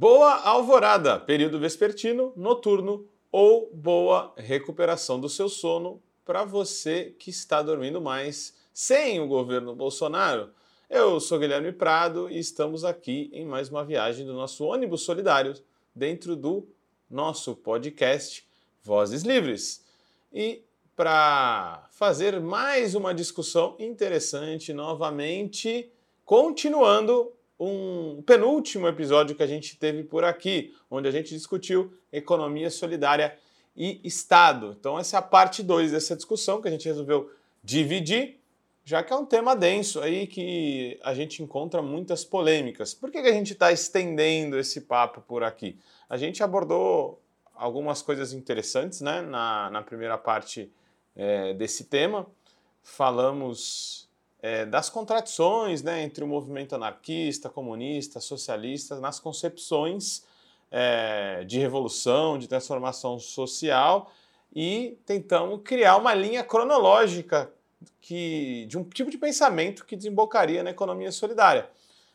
Boa alvorada, período vespertino, noturno ou boa recuperação do seu sono para você que está dormindo mais sem o governo Bolsonaro. Eu sou Guilherme Prado e estamos aqui em mais uma viagem do nosso ônibus solidário dentro do nosso podcast Vozes Livres. E para fazer mais uma discussão interessante novamente, continuando um penúltimo episódio que a gente teve por aqui, onde a gente discutiu economia solidária e Estado. Então, essa é a parte 2 dessa discussão que a gente resolveu dividir, já que é um tema denso aí que a gente encontra muitas polêmicas. Por que, que a gente está estendendo esse papo por aqui? A gente abordou algumas coisas interessantes né, na, na primeira parte é, desse tema. Falamos é, das contradições né, entre o movimento anarquista, comunista, socialista, nas concepções é, de revolução, de transformação social e tentamos criar uma linha cronológica que, de um tipo de pensamento que desembocaria na economia solidária.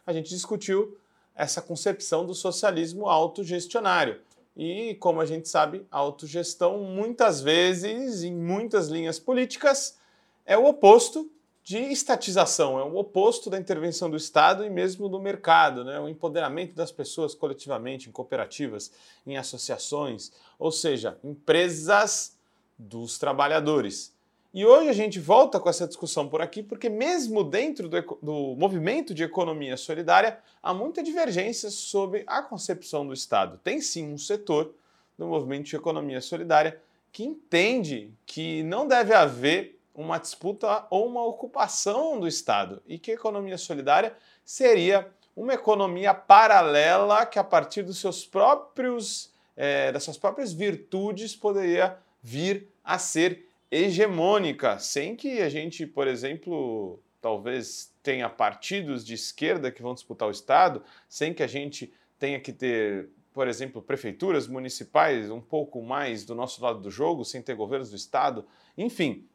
A gente discutiu essa concepção do socialismo autogestionário. E, como a gente sabe, a autogestão, muitas vezes, em muitas linhas políticas, é o oposto de estatização, é o oposto da intervenção do Estado e mesmo do mercado, né? o empoderamento das pessoas coletivamente, em cooperativas, em associações, ou seja, empresas dos trabalhadores. E hoje a gente volta com essa discussão por aqui, porque mesmo dentro do, do movimento de economia solidária, há muita divergência sobre a concepção do Estado. Tem sim um setor do movimento de economia solidária que entende que não deve haver uma disputa ou uma ocupação do Estado e que a economia solidária seria uma economia paralela que, a partir dos seus próprios, é, das suas próprias virtudes, poderia vir a ser hegemônica, sem que a gente, por exemplo, talvez tenha partidos de esquerda que vão disputar o Estado, sem que a gente tenha que ter, por exemplo, prefeituras municipais um pouco mais do nosso lado do jogo, sem ter governos do Estado, enfim,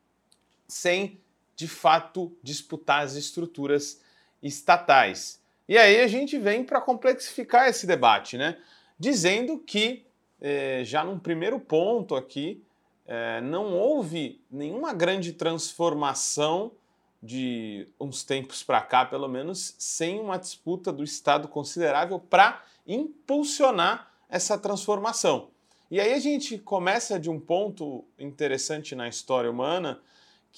sem de fato disputar as estruturas estatais. E aí a gente vem para complexificar esse debate, né? Dizendo que, eh, já num primeiro ponto aqui, eh, não houve nenhuma grande transformação de uns tempos para cá, pelo menos, sem uma disputa do Estado considerável para impulsionar essa transformação. E aí a gente começa de um ponto interessante na história humana,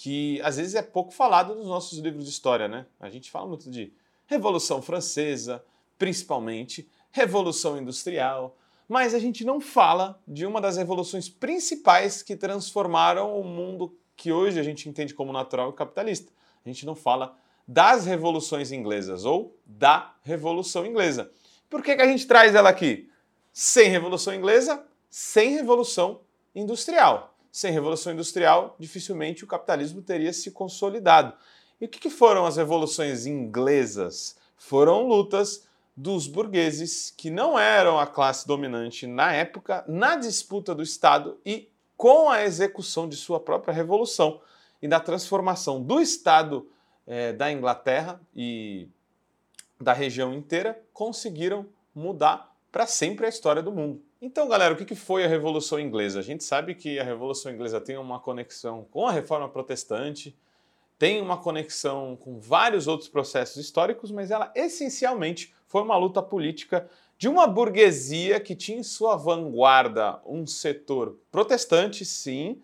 que às vezes é pouco falado nos nossos livros de história, né? A gente fala muito de Revolução Francesa, principalmente, Revolução Industrial, mas a gente não fala de uma das revoluções principais que transformaram o mundo que hoje a gente entende como natural e capitalista. A gente não fala das revoluções inglesas ou da Revolução Inglesa. Por que, que a gente traz ela aqui? Sem Revolução Inglesa, sem Revolução Industrial sem revolução industrial, dificilmente o capitalismo teria se consolidado. E o que foram as revoluções inglesas? Foram lutas dos burgueses que não eram a classe dominante na época, na disputa do Estado e com a execução de sua própria revolução e da transformação do Estado eh, da Inglaterra e da região inteira, conseguiram mudar para sempre a história do mundo. Então, galera, o que foi a Revolução Inglesa? A gente sabe que a Revolução Inglesa tem uma conexão com a Reforma Protestante, tem uma conexão com vários outros processos históricos, mas ela essencialmente foi uma luta política de uma burguesia que tinha em sua vanguarda um setor protestante, sim,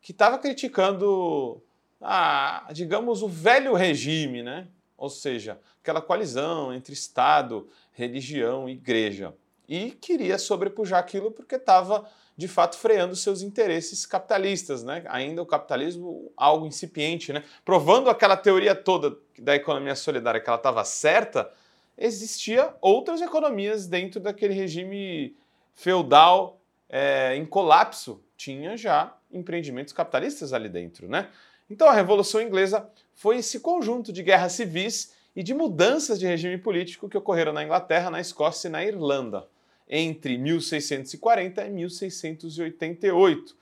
que estava criticando, a, digamos, o velho regime, né? Ou seja, aquela coalizão entre Estado, religião e igreja e queria sobrepujar aquilo porque estava de fato freando seus interesses capitalistas, né? Ainda o capitalismo algo incipiente, né? Provando aquela teoria toda da economia solidária que ela estava certa, existia outras economias dentro daquele regime feudal é, em colapso. Tinha já empreendimentos capitalistas ali dentro, né? Então a Revolução Inglesa foi esse conjunto de guerras civis e de mudanças de regime político que ocorreram na Inglaterra, na Escócia e na Irlanda entre 1640 e 1688. O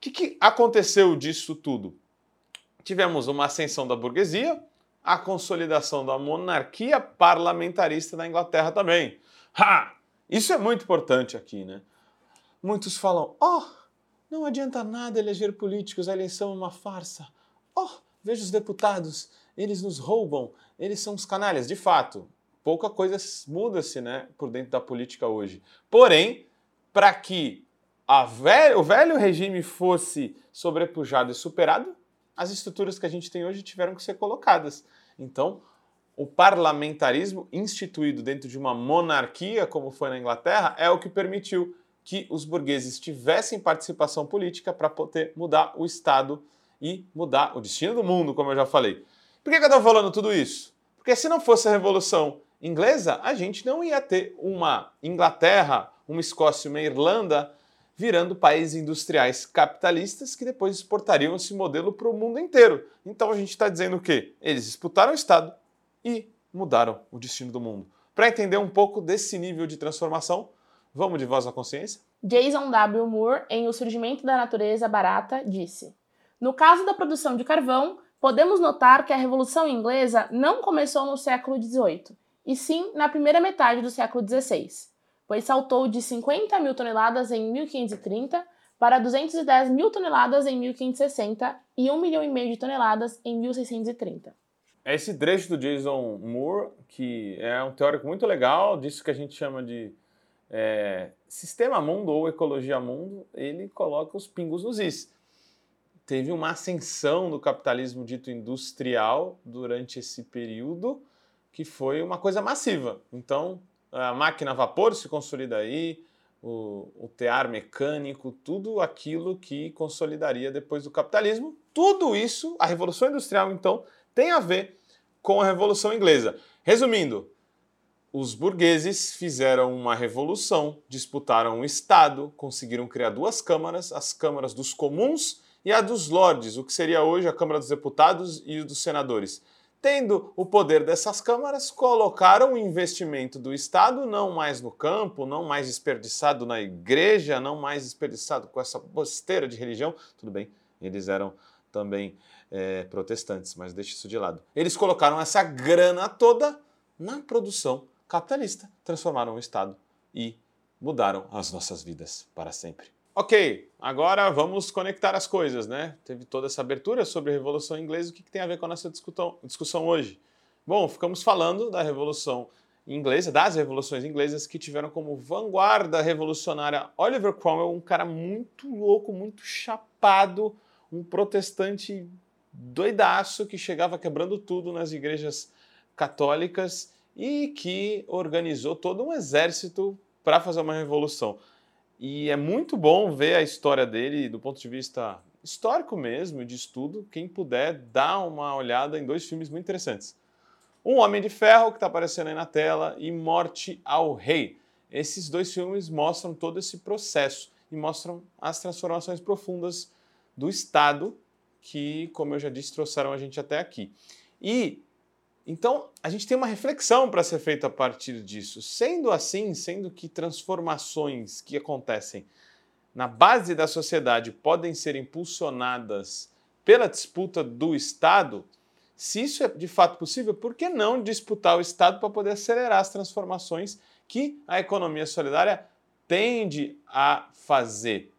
que, que aconteceu disso tudo? Tivemos uma ascensão da burguesia, a consolidação da monarquia parlamentarista na Inglaterra também. Ha! Isso é muito importante aqui, né? Muitos falam: "Oh, não adianta nada eleger políticos, a eleição é uma farsa. Oh, veja os deputados, eles nos roubam, eles são os canalhas". De fato, pouca coisa muda-se, né, por dentro da política hoje. Porém, para que velha, o velho regime fosse sobrepujado e superado, as estruturas que a gente tem hoje tiveram que ser colocadas. Então, o parlamentarismo instituído dentro de uma monarquia, como foi na Inglaterra, é o que permitiu que os burgueses tivessem participação política para poder mudar o Estado e mudar o destino do mundo, como eu já falei. Por que eu estou falando tudo isso? Porque se não fosse a Revolução Inglesa, a gente não ia ter uma Inglaterra, uma Escócia, uma Irlanda virando países industriais capitalistas que depois exportariam esse modelo para o mundo inteiro. Então a gente está dizendo o quê? Eles disputaram o Estado e mudaram o destino do mundo. Para entender um pouco desse nível de transformação, vamos de voz à consciência? Jason W. Moore, em O Surgimento da Natureza Barata, disse: No caso da produção de carvão, podemos notar que a Revolução Inglesa não começou no século XVIII, e sim na primeira metade do século XVI pois saltou de 50 mil toneladas em 1530 para 210 mil toneladas em 1560 e 1 milhão e meio de toneladas em 1630. É esse trecho do Jason Moore, que é um teórico muito legal, disso que a gente chama de é, sistema mundo ou ecologia mundo, ele coloca os pingos nos is. Teve uma ascensão do capitalismo dito industrial durante esse período, que foi uma coisa massiva. Então, a máquina a vapor se consolida aí, o, o tear mecânico, tudo aquilo que consolidaria depois do capitalismo. Tudo isso, a Revolução Industrial, então, tem a ver com a Revolução Inglesa. Resumindo, os burgueses fizeram uma revolução, disputaram o Estado, conseguiram criar duas câmaras, as câmaras dos comuns e a dos lordes, o que seria hoje a Câmara dos Deputados e dos Senadores. Tendo o poder dessas câmaras, colocaram o investimento do Estado não mais no campo, não mais desperdiçado na igreja, não mais desperdiçado com essa bosteira de religião. Tudo bem, eles eram também é, protestantes, mas deixa isso de lado. Eles colocaram essa grana toda na produção capitalista, transformaram o Estado e mudaram as nossas vidas para sempre. Ok, agora vamos conectar as coisas, né? Teve toda essa abertura sobre a Revolução Inglesa, o que, que tem a ver com a nossa discussão, hoje? Bom, ficamos falando da Revolução Inglesa, das revoluções inglesas que tiveram como vanguarda revolucionária Oliver Cromwell, um cara muito louco, muito chapado, um protestante doidaço que chegava quebrando tudo nas igrejas católicas e que organizou todo um exército para fazer uma revolução. E é muito bom ver a história dele do ponto de vista histórico mesmo, de estudo. Quem puder, dá uma olhada em dois filmes muito interessantes. Um Homem de Ferro, que está aparecendo aí na tela, e Morte ao Rei. Esses dois filmes mostram todo esse processo e mostram as transformações profundas do Estado que, como eu já disse, trouxeram a gente até aqui. E então, a gente tem uma reflexão para ser feita a partir disso. Sendo assim, sendo que transformações que acontecem na base da sociedade podem ser impulsionadas pela disputa do Estado, se isso é de fato possível, por que não disputar o Estado para poder acelerar as transformações que a economia solidária tende a fazer?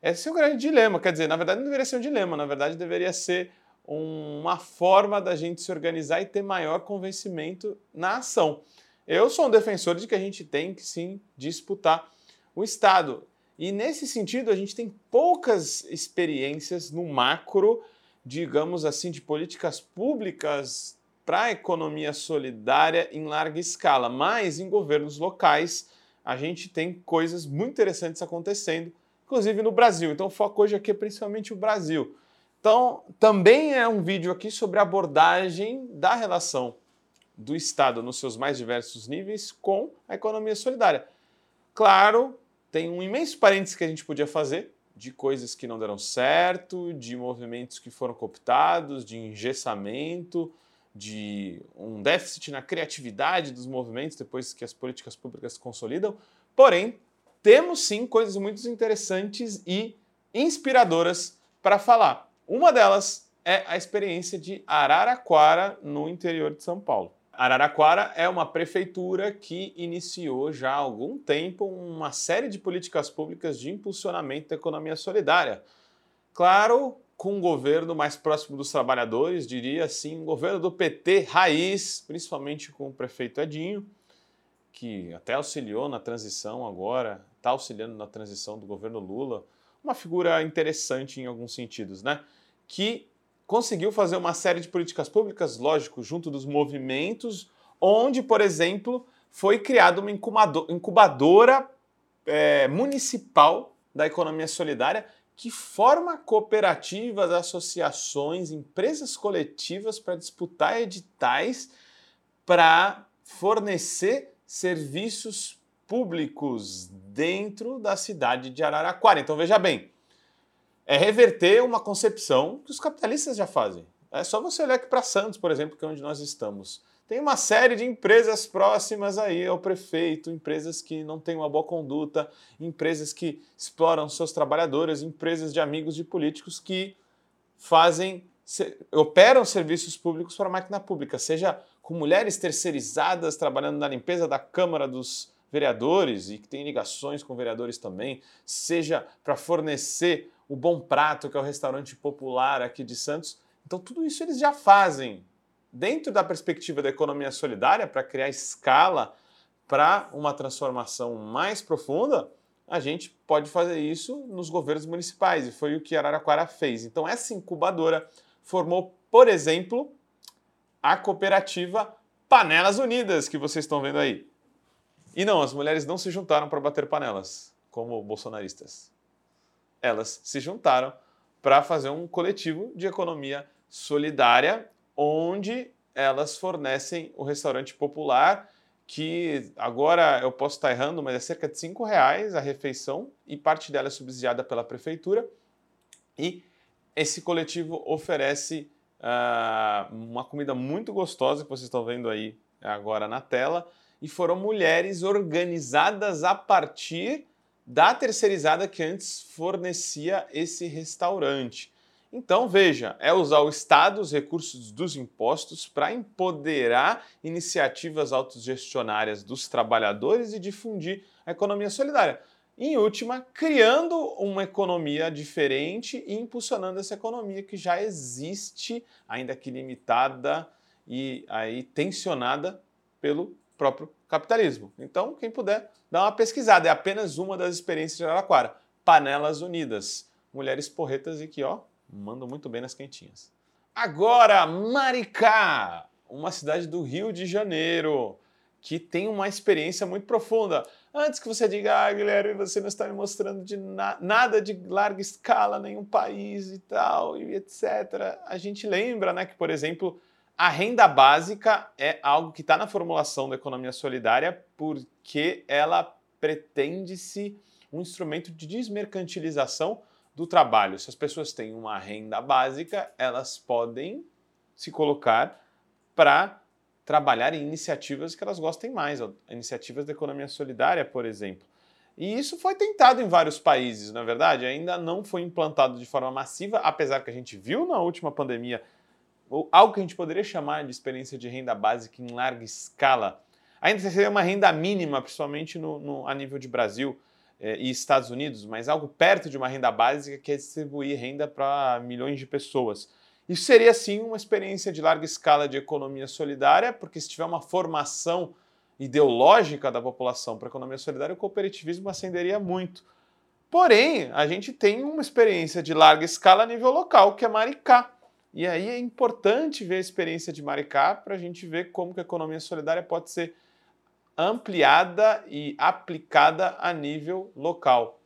Esse é um grande dilema, quer dizer, na verdade não deveria ser um dilema, na verdade deveria ser uma forma da gente se organizar e ter maior convencimento na ação. Eu sou um defensor de que a gente tem que sim disputar o Estado. E nesse sentido, a gente tem poucas experiências no macro, digamos assim, de políticas públicas para a economia solidária em larga escala. Mas em governos locais, a gente tem coisas muito interessantes acontecendo, inclusive no Brasil. Então, o foco hoje aqui é principalmente o Brasil. Então, também é um vídeo aqui sobre a abordagem da relação do Estado nos seus mais diversos níveis com a economia solidária. Claro, tem um imenso parênteses que a gente podia fazer de coisas que não deram certo, de movimentos que foram cooptados, de engessamento, de um déficit na criatividade dos movimentos depois que as políticas públicas se consolidam. Porém, temos sim coisas muito interessantes e inspiradoras para falar. Uma delas é a experiência de Araraquara, no interior de São Paulo. Araraquara é uma prefeitura que iniciou já há algum tempo uma série de políticas públicas de impulsionamento da economia solidária. Claro, com um governo mais próximo dos trabalhadores, diria assim, um governo do PT raiz, principalmente com o prefeito Edinho, que até auxiliou na transição agora, está auxiliando na transição do governo Lula. Uma figura interessante em alguns sentidos, né? Que conseguiu fazer uma série de políticas públicas, lógico, junto dos movimentos, onde, por exemplo, foi criada uma incubadora é, municipal da economia solidária que forma cooperativas, associações, empresas coletivas para disputar editais para fornecer serviços públicos dentro da cidade de Araraquara. Então veja bem, é reverter uma concepção que os capitalistas já fazem. É só você olhar aqui para Santos, por exemplo, que é onde nós estamos. Tem uma série de empresas próximas aí ao prefeito, empresas que não têm uma boa conduta, empresas que exploram seus trabalhadores, empresas de amigos de políticos que fazem, operam serviços públicos para a máquina pública, seja com mulheres terceirizadas trabalhando na limpeza da Câmara dos Vereadores e que tem ligações com vereadores também, seja para fornecer o Bom Prato, que é o restaurante popular aqui de Santos. Então, tudo isso eles já fazem. Dentro da perspectiva da economia solidária, para criar escala para uma transformação mais profunda, a gente pode fazer isso nos governos municipais, e foi o que Araraquara fez. Então, essa incubadora formou, por exemplo, a cooperativa Panelas Unidas, que vocês estão vendo aí. E não, as mulheres não se juntaram para bater panelas, como bolsonaristas elas se juntaram para fazer um coletivo de economia solidária, onde elas fornecem o restaurante popular, que agora eu posso estar errando, mas é cerca de cinco reais a refeição e parte dela é subsidiada pela prefeitura. E esse coletivo oferece uh, uma comida muito gostosa que vocês estão vendo aí agora na tela. E foram mulheres organizadas a partir da terceirizada que antes fornecia esse restaurante. Então, veja, é usar o Estado, os recursos dos impostos, para empoderar iniciativas autogestionárias dos trabalhadores e difundir a economia solidária. Em última, criando uma economia diferente e impulsionando essa economia que já existe, ainda que limitada e aí tensionada pelo próprio capitalismo. Então, quem puder, dá uma pesquisada. É apenas uma das experiências de Araraquara. Panelas Unidas. Mulheres porretas e que, ó, mandam muito bem nas quentinhas. Agora, Maricá, uma cidade do Rio de Janeiro, que tem uma experiência muito profunda. Antes que você diga, ah, Guilherme, você não está me mostrando de na nada de larga escala, nenhum país e tal, e etc. A gente lembra, né, que, por exemplo, a renda básica é algo que está na formulação da economia solidária porque ela pretende-se um instrumento de desmercantilização do trabalho. Se as pessoas têm uma renda básica, elas podem se colocar para trabalhar em iniciativas que elas gostem mais, iniciativas da economia solidária, por exemplo. E isso foi tentado em vários países, na é verdade, ainda não foi implantado de forma massiva, apesar que a gente viu na última pandemia algo que a gente poderia chamar de experiência de renda básica em larga escala. Ainda seria uma renda mínima, principalmente no, no a nível de Brasil eh, e Estados Unidos, mas algo perto de uma renda básica que é distribuir renda para milhões de pessoas. Isso seria sim uma experiência de larga escala de economia solidária, porque se tiver uma formação ideológica da população para a economia solidária, o cooperativismo ascenderia muito. Porém, a gente tem uma experiência de larga escala a nível local, que é Maricá. E aí é importante ver a experiência de Maricá para a gente ver como que a economia solidária pode ser ampliada e aplicada a nível local.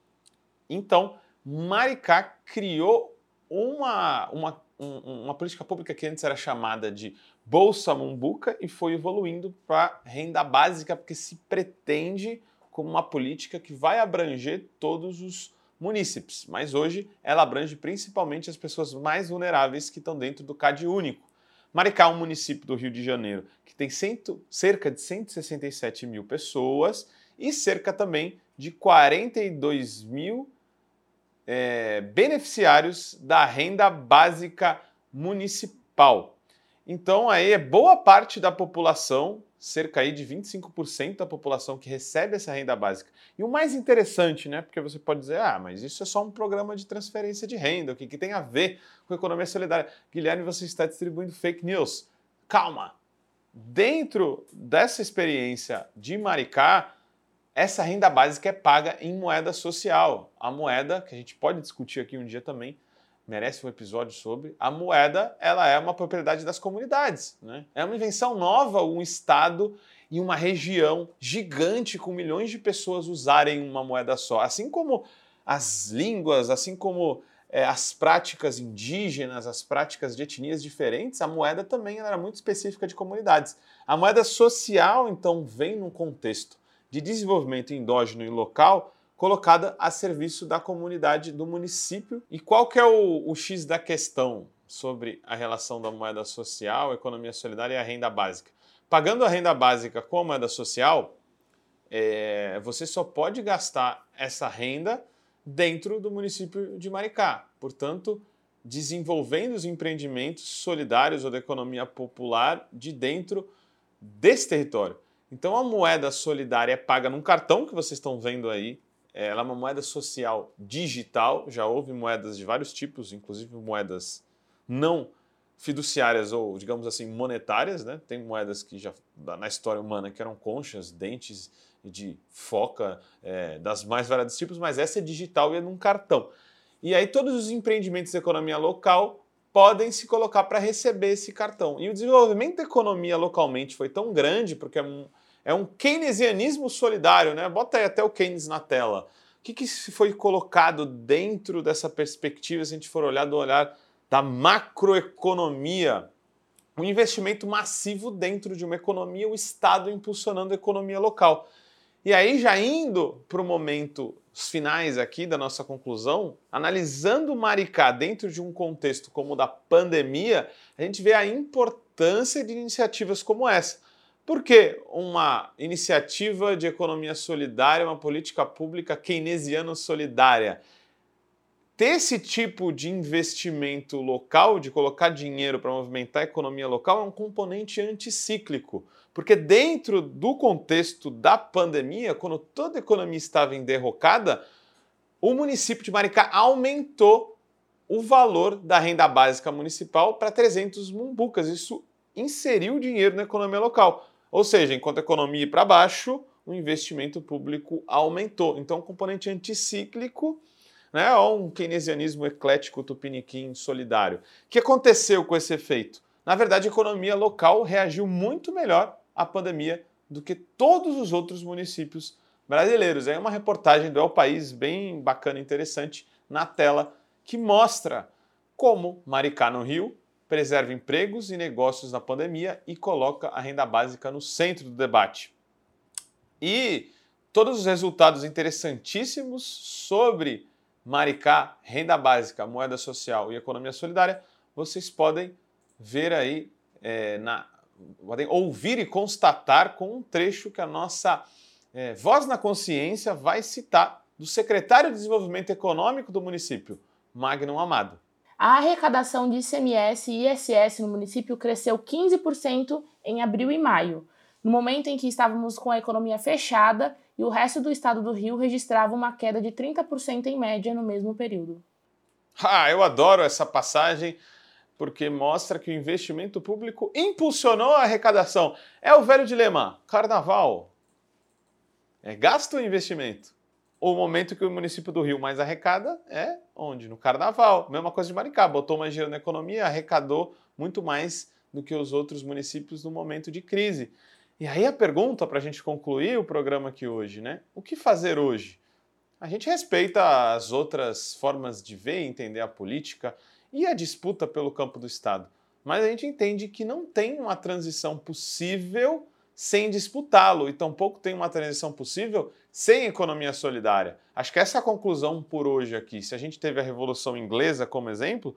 Então, Maricá criou uma, uma, uma política pública que antes era chamada de Bolsa Mumbuca e foi evoluindo para renda básica, porque se pretende como uma política que vai abranger todos os munícipes, mas hoje ela abrange principalmente as pessoas mais vulneráveis que estão dentro do CAD único. Maricá é um município do Rio de Janeiro que tem cento, cerca de 167 mil pessoas e cerca também de 42 mil é, beneficiários da renda básica municipal. Então aí é boa parte da população, cerca aí de 25% da população que recebe essa renda básica. E o mais interessante, né? Porque você pode dizer, ah, mas isso é só um programa de transferência de renda, o que, que tem a ver com a economia solidária? Guilherme, você está distribuindo fake news. Calma! Dentro dessa experiência de Maricá, essa renda básica é paga em moeda social. A moeda, que a gente pode discutir aqui um dia também, merece um episódio sobre. A moeda, ela é uma propriedade das comunidades, né? É uma invenção nova, um estado e uma região gigante com milhões de pessoas usarem uma moeda só, assim como as línguas, assim como é, as práticas indígenas, as práticas de etnias diferentes, a moeda também era muito específica de comunidades. A moeda social, então, vem num contexto de desenvolvimento endógeno e local colocada a serviço da comunidade do município. E qual que é o, o X da questão sobre a relação da moeda social, economia solidária e a renda básica? Pagando a renda básica com a moeda social, é, você só pode gastar essa renda dentro do município de Maricá. Portanto, desenvolvendo os empreendimentos solidários ou da economia popular de dentro desse território. Então, a moeda solidária é paga num cartão que vocês estão vendo aí ela é uma moeda social digital, já houve moedas de vários tipos, inclusive moedas não fiduciárias ou, digamos assim, monetárias, né? Tem moedas que já na história humana que eram conchas, dentes de foca, é, das mais variados tipos, mas essa é digital e é num cartão. E aí todos os empreendimentos da economia local podem se colocar para receber esse cartão. E o desenvolvimento da economia localmente foi tão grande, porque é um, é um keynesianismo solidário, né? Bota aí até o Keynes na tela. O que, que foi colocado dentro dessa perspectiva, se a gente for olhar do olhar da macroeconomia? Um investimento massivo dentro de uma economia, o Estado impulsionando a economia local. E aí, já indo para o momento finais aqui da nossa conclusão, analisando Maricá dentro de um contexto como o da pandemia, a gente vê a importância de iniciativas como essa. Por que uma iniciativa de economia solidária, uma política pública keynesiana solidária? Ter esse tipo de investimento local, de colocar dinheiro para movimentar a economia local, é um componente anticíclico. Porque dentro do contexto da pandemia, quando toda a economia estava em derrocada, o município de Maricá aumentou o valor da renda básica municipal para 300 mumbucas. Isso inseriu dinheiro na economia local. Ou seja, enquanto a economia ia para baixo, o investimento público aumentou. Então, um componente anticíclico, né, ou um keynesianismo eclético tupiniquim solidário. O que aconteceu com esse efeito? Na verdade, a economia local reagiu muito melhor à pandemia do que todos os outros municípios brasileiros. É uma reportagem do El País bem bacana, interessante, na tela, que mostra como Maricá, no Rio, preserva empregos e negócios na pandemia e coloca a renda básica no centro do debate. E todos os resultados interessantíssimos sobre Maricá, renda básica, moeda social e economia solidária, vocês podem ver aí, é, na, podem ouvir e constatar com um trecho que a nossa é, Voz na Consciência vai citar do secretário de Desenvolvimento Econômico do município, Magnum Amado. A arrecadação de ICMS e ISS no município cresceu 15% em abril e maio, no momento em que estávamos com a economia fechada e o resto do estado do Rio registrava uma queda de 30% em média no mesmo período. Ah, eu adoro essa passagem porque mostra que o investimento público impulsionou a arrecadação. É o velho dilema: carnaval. É gasto ou investimento? O momento que o município do Rio mais arrecada é onde? No carnaval. Mesma coisa de Maricá, botou mais dinheiro na economia, arrecadou muito mais do que os outros municípios no momento de crise. E aí a pergunta para a gente concluir o programa aqui hoje, né? O que fazer hoje? A gente respeita as outras formas de ver e entender a política e a disputa pelo campo do Estado, mas a gente entende que não tem uma transição possível sem disputá-lo e tampouco tem uma transição possível sem economia solidária. Acho que essa é a conclusão por hoje aqui. Se a gente teve a Revolução Inglesa como exemplo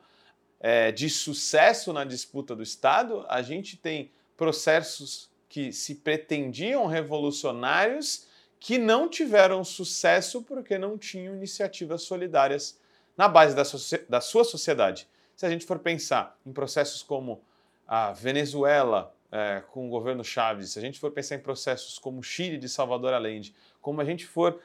é, de sucesso na disputa do Estado, a gente tem processos que se pretendiam revolucionários que não tiveram sucesso porque não tinham iniciativas solidárias na base da, da sua sociedade. Se a gente for pensar em processos como a Venezuela é, com o governo Chaves, se a gente for pensar em processos como Chile de Salvador Allende, como a gente for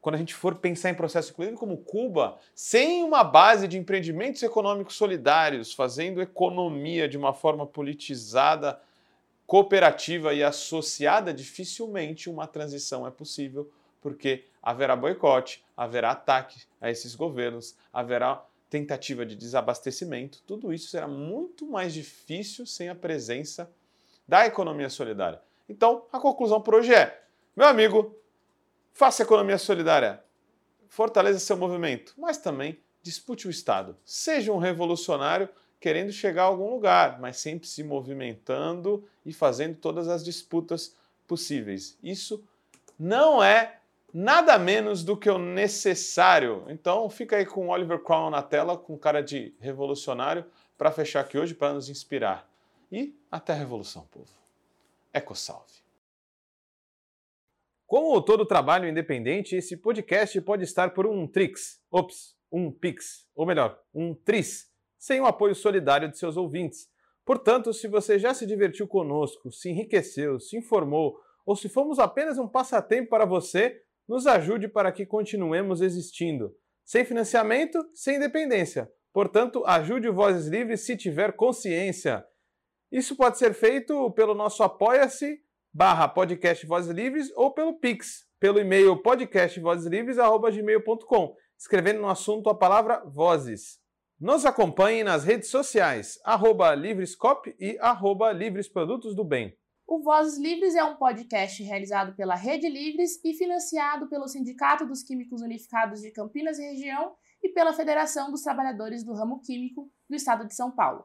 quando a gente for pensar em processos, inclusive como Cuba, sem uma base de empreendimentos econômicos solidários, fazendo economia de uma forma politizada, cooperativa e associada, dificilmente uma transição é possível, porque haverá boicote, haverá ataque a esses governos, haverá tentativa de desabastecimento. Tudo isso será muito mais difícil sem a presença da economia solidária. Então, a conclusão por hoje é: meu amigo, Faça economia solidária, fortaleça seu movimento, mas também dispute o Estado. Seja um revolucionário querendo chegar a algum lugar, mas sempre se movimentando e fazendo todas as disputas possíveis. Isso não é nada menos do que o necessário. Então fica aí com Oliver Cromwell na tela, com cara de revolucionário, para fechar aqui hoje, para nos inspirar. E até a revolução, povo. Eco salve. Como todo trabalho independente, esse podcast pode estar por um Trix, ops, um Pix, ou melhor, um Tris, sem o apoio solidário de seus ouvintes. Portanto, se você já se divertiu conosco, se enriqueceu, se informou, ou se fomos apenas um passatempo para você, nos ajude para que continuemos existindo. Sem financiamento, sem independência. Portanto, ajude o Vozes Livres se tiver consciência. Isso pode ser feito pelo nosso Apoia-se barra podcast Vozes Livres ou pelo Pix, pelo e-mail podcastvozeslivres.gmail.com, escrevendo no assunto a palavra Vozes. Nos acompanhe nas redes sociais, arroba Livrescop e arroba Livres Produtos do Bem. O Vozes Livres é um podcast realizado pela Rede Livres e financiado pelo Sindicato dos Químicos Unificados de Campinas e Região e pela Federação dos Trabalhadores do Ramo Químico do Estado de São Paulo